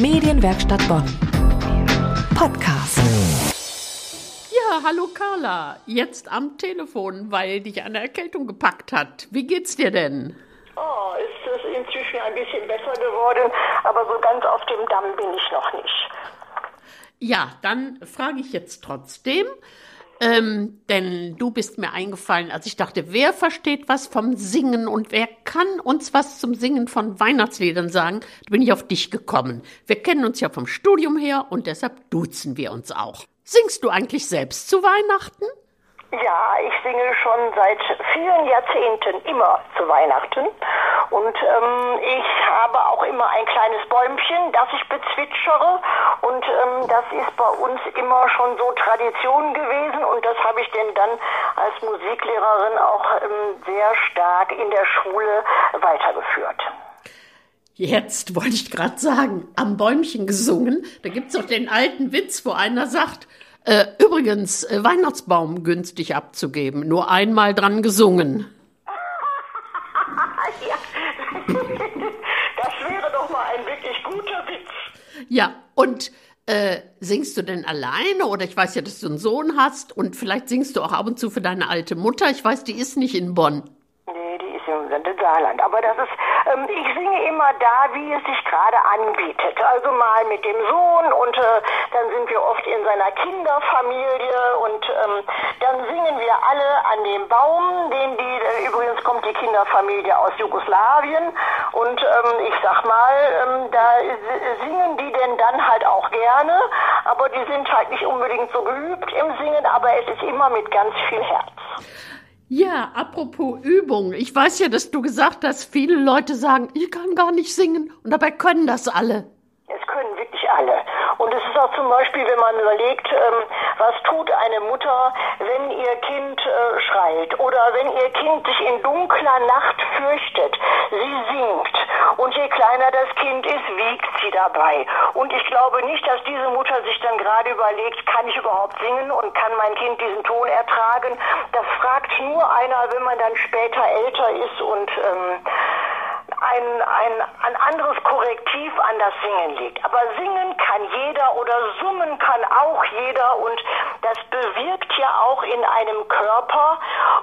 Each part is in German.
Medienwerkstatt Bonn. Podcast. Ja, hallo Carla. Jetzt am Telefon, weil dich eine Erkältung gepackt hat. Wie geht's dir denn? Oh, ist es inzwischen ein bisschen besser geworden, aber so ganz auf dem Damm bin ich noch nicht. Ja, dann frage ich jetzt trotzdem. Ähm, denn du bist mir eingefallen, als ich dachte, wer versteht was vom Singen und wer kann uns was zum Singen von Weihnachtsliedern sagen? Da bin ich auf dich gekommen. Wir kennen uns ja vom Studium her und deshalb duzen wir uns auch. Singst du eigentlich selbst zu Weihnachten? Ja, ich singe schon seit vielen Jahrzehnten immer zu Weihnachten. Und ähm, ich habe auch immer ein kleines Bäumchen, das ich bezwitschere. Und ähm, das ist bei uns immer schon so Tradition gewesen. Und das habe ich denn dann als Musiklehrerin auch ähm, sehr stark in der Schule weitergeführt. Jetzt wollte ich gerade sagen, am Bäumchen gesungen. Da gibt's doch den alten Witz, wo einer sagt, äh, übrigens, äh, Weihnachtsbaum günstig abzugeben. Nur einmal dran gesungen. ja. Das wäre doch mal ein wirklich guter Witz. Ja, und äh, singst du denn alleine? Oder ich weiß ja, dass du einen Sohn hast und vielleicht singst du auch ab und zu für deine alte Mutter. Ich weiß, die ist nicht in Bonn. Nee, die ist im Saarland. Aber das ist, ähm, ich singe immer da, wie es sich gerade anbietet. Also mal mit dem Sohn und äh, dann sind wir oft in seiner Kinderfamilie und ähm, dann singen wir alle an dem Baum, den die, äh, übrigens kommt die Kinderfamilie aus Jugoslawien und ähm, ich sag mal, ähm, da singen die denn dann halt auch gerne, aber die sind halt nicht unbedingt so geübt im Singen, aber es ist immer mit ganz viel Herz. Ja, apropos Übung. Ich weiß ja, dass du gesagt hast, viele Leute sagen, ich kann gar nicht singen. Und dabei können das alle. Es können wirklich alle. Und es ist auch zum Beispiel, wenn man überlegt, ähm, was tut eine Mutter, wenn ihr Kind äh, schreit oder wenn ihr Kind sich in dunkler Nacht fürchtet. Sie singt. Und je kleiner das Kind ist, wiegt sie dabei. Und ich glaube nicht, dass diese Mutter sich dann gerade überlegt, kann ich überhaupt singen und kann mein Kind diesen Ton ertragen? Fragt nur einer, wenn man dann später älter ist und ähm, ein, ein, ein anderes Korrektiv an das Singen liegt. Aber singen kann jeder oder summen kann auch jeder und das bewirkt ja auch in einem Körper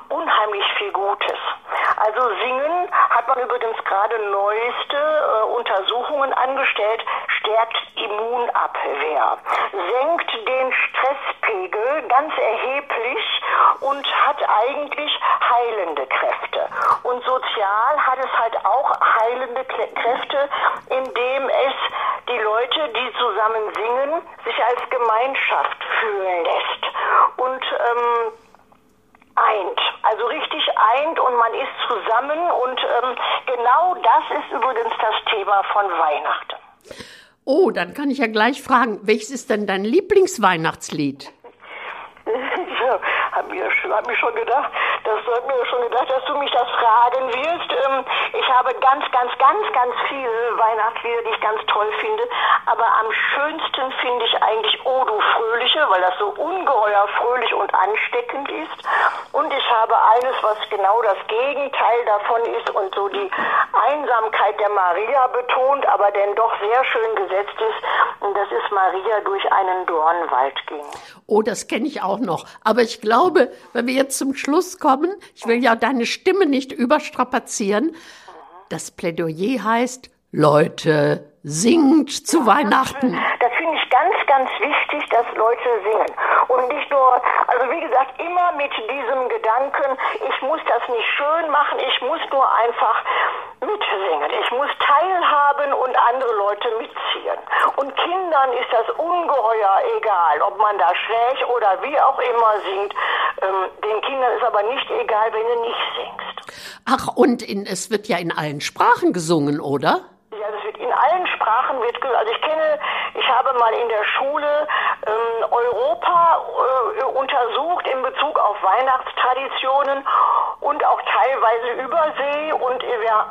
unheimlich viel Gutes. Hat man übrigens gerade neueste äh, Untersuchungen angestellt, stärkt Immunabwehr, senkt den Stresspegel ganz erheblich und hat eigentlich heilende Kräfte. Und sozial hat es halt auch heilende Kräfte, indem es die Leute, die zusammen singen, sich als Gemeinschaft fühlen lässt. Und ähm, eint, also richtig eint und man ist zusammen und ähm, genau das ist übrigens das Thema von Weihnachten. Oh, dann kann ich ja gleich fragen, welches ist denn dein Lieblingsweihnachtslied? ja, hab mir, hab mir schon gedacht, das hat mir schon gedacht, dass du mich das fragen wirst. Ähm, ich habe ganz, ganz, ganz, ganz viele Weihnachtslieder, die ich ganz toll finde. Aber am schönsten finde ich eigentlich O du Fröhliche, weil das so ungeheuer fröhlich und ansteckend ist. Und ich habe eines, was genau das Gegenteil davon ist und so die Einsamkeit der Maria betont, aber denn doch sehr schön gesetzt ist. Und das ist Maria durch einen Dornwald ging. Oh, das kenne ich auch noch. Aber ich glaube, wenn wir jetzt zum Schluss kommen, ich will ja deine Stimme nicht überstrapazieren, das Plädoyer heißt, Leute, singt zu Weihnachten. Finde ich ganz, ganz wichtig, dass Leute singen. Und nicht nur, also wie gesagt, immer mit diesem Gedanken, ich muss das nicht schön machen, ich muss nur einfach mitsingen. Ich muss teilhaben und andere Leute mitziehen. Und Kindern ist das ungeheuer egal, ob man da schräg oder wie auch immer singt. Ähm, den Kindern ist aber nicht egal, wenn du nicht singst. Ach, und in, es wird ja in allen Sprachen gesungen, oder? Ja, das wird in allen Sprachen wird, also ich kenne Ich habe mal in der Schule ähm, Europa äh, untersucht in Bezug auf Weihnachtstraditionen und auch teilweise Übersee und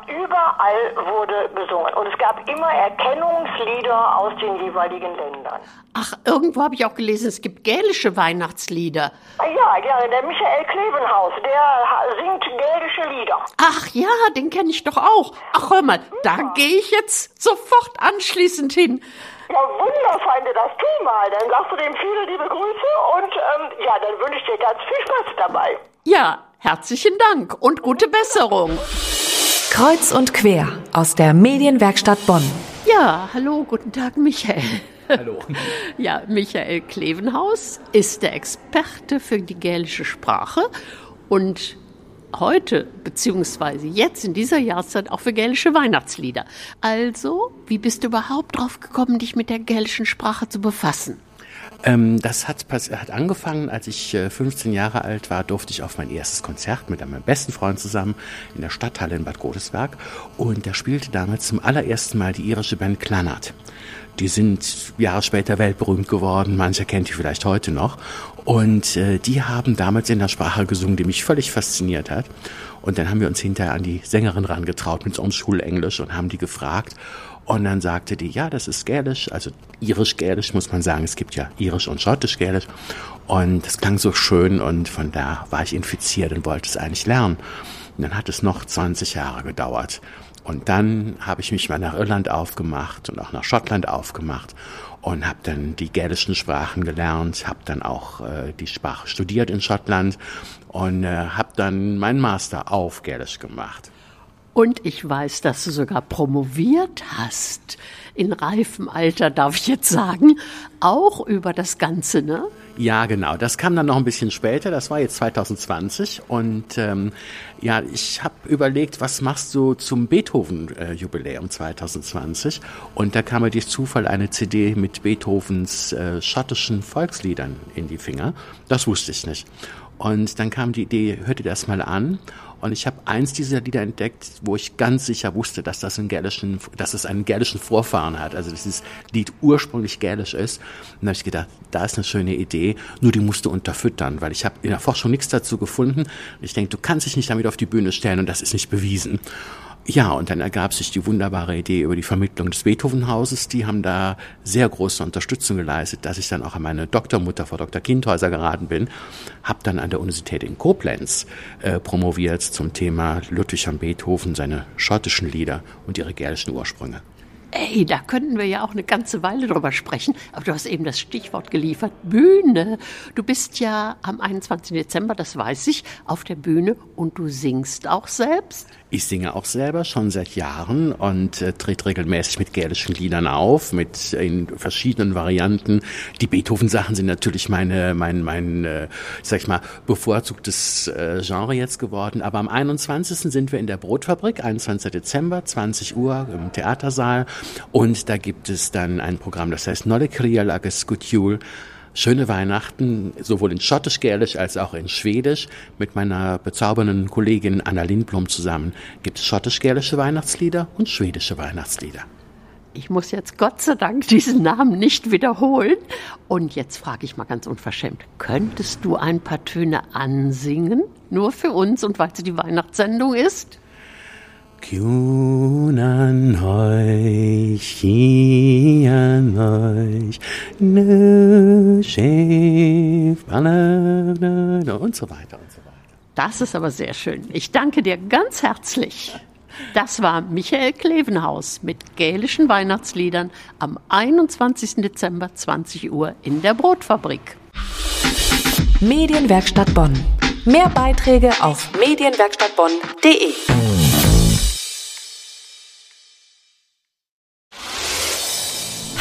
überall wurde gesungen. Und es gab immer Erkennungslieder aus den jeweiligen Ländern. Ach, irgendwo habe ich auch gelesen, es gibt gälische Weihnachtslieder. Ah, Ja, ja, der Michael Klevenhaus, der singt gälische Lieder. Ach ja, den kenne ich doch auch. Ach, hör mal, da gehe ich jetzt sofort anschließend hin. Ja, wunderfeinde, das tu mal. Dann sagst du dem viele liebe Grüße und ähm, ja, dann wünsche ich dir ganz viel Spaß dabei. Ja, herzlichen Dank und gute Besserung. Kreuz und quer aus der Medienwerkstatt Bonn. Ja, hallo, guten Tag, Michael. Hallo. Ja, Michael Klevenhaus ist der Experte für die gälische Sprache und heute, beziehungsweise jetzt in dieser Jahreszeit auch für gälische Weihnachtslieder. Also, wie bist du überhaupt drauf gekommen, dich mit der gälischen Sprache zu befassen? Ähm, das hat, hat angefangen, als ich äh, 15 Jahre alt war, durfte ich auf mein erstes Konzert mit meinem besten Freund zusammen in der Stadthalle in Bad Godesberg. Und der spielte damals zum allerersten Mal die irische Band Clanat. Die sind Jahre später weltberühmt geworden, mancher kennt die vielleicht heute noch. Und äh, die haben damals in der Sprache gesungen, die mich völlig fasziniert hat. Und dann haben wir uns hinterher an die Sängerin rangetraut mit unserem Schulenglisch und haben die gefragt. Und dann sagte die, ja, das ist Gälisch, also irisch-gälisch muss man sagen. Es gibt ja irisch und schottisch-gälisch. Und das klang so schön und von da war ich infiziert und wollte es eigentlich lernen. Und dann hat es noch 20 Jahre gedauert. Und dann habe ich mich mal nach Irland aufgemacht und auch nach Schottland aufgemacht und habe dann die gälischen Sprachen gelernt, habe dann auch äh, die Sprache studiert in Schottland und äh, habe dann meinen Master auf Gälisch gemacht. Und ich weiß, dass du sogar promoviert hast. In reifem Alter, darf ich jetzt sagen. Auch über das Ganze, ne? Ja, genau. Das kam dann noch ein bisschen später. Das war jetzt 2020. Und ähm, ja, ich habe überlegt, was machst du zum Beethoven-Jubiläum 2020? Und da kam mir durch Zufall eine CD mit Beethovens äh, schottischen Volksliedern in die Finger. Das wusste ich nicht. Und dann kam die Idee, hör dir das mal an. Und ich habe eins dieser Lieder entdeckt, wo ich ganz sicher wusste, dass das einen gälischen, dass es einen gälischen Vorfahren hat. Also dieses Lied ursprünglich gälisch ist. Und da habe ich gedacht, da ist eine schöne Idee, nur die musst du unterfüttern, weil ich habe in der Forschung nichts dazu gefunden. Und ich denke, du kannst dich nicht damit auf die Bühne stellen und das ist nicht bewiesen. Ja, und dann ergab sich die wunderbare Idee über die Vermittlung des Beethovenhauses. Die haben da sehr große Unterstützung geleistet, dass ich dann auch an meine Doktormutter, Frau Dr. Kindhäuser, geraten bin. Habe dann an der Universität in Koblenz äh, promoviert zum Thema Ludwig van Beethoven, seine schottischen Lieder und ihre gälischen Ursprünge. Ey, da könnten wir ja auch eine ganze Weile drüber sprechen. Aber du hast eben das Stichwort geliefert. Bühne. Du bist ja am 21. Dezember, das weiß ich, auf der Bühne und du singst auch selbst. Ich singe auch selber schon seit Jahren und äh, trete regelmäßig mit gälischen Liedern auf, mit in verschiedenen Varianten. Die Beethoven-Sachen sind natürlich meine, mein, mein, äh, sag ich mal, bevorzugtes äh, Genre jetzt geworden. Aber am 21. sind wir in der Brotfabrik, 21. Dezember, 20 Uhr im Theatersaal. Und da gibt es dann ein Programm, das heißt Nolle Kriel agus. Schöne Weihnachten, sowohl in Schottisch-Gälisch als auch in Schwedisch. Mit meiner bezaubernden Kollegin Anna Lindblom zusammen gibt es schottisch-gälische Weihnachtslieder und schwedische Weihnachtslieder. Ich muss jetzt Gott sei Dank diesen Namen nicht wiederholen. Und jetzt frage ich mal ganz unverschämt, könntest du ein paar Töne ansingen? Nur für uns und weil es die Weihnachtssendung ist? Kunan euch, an euch, ne Schäf, und so weiter und so weiter. Das ist aber sehr schön. Ich danke dir ganz herzlich. Das war Michael Klevenhaus mit gälischen Weihnachtsliedern am 21. Dezember 20 Uhr in der Brotfabrik. Medienwerkstatt Bonn. Mehr Beiträge auf medienwerkstattbonn.de.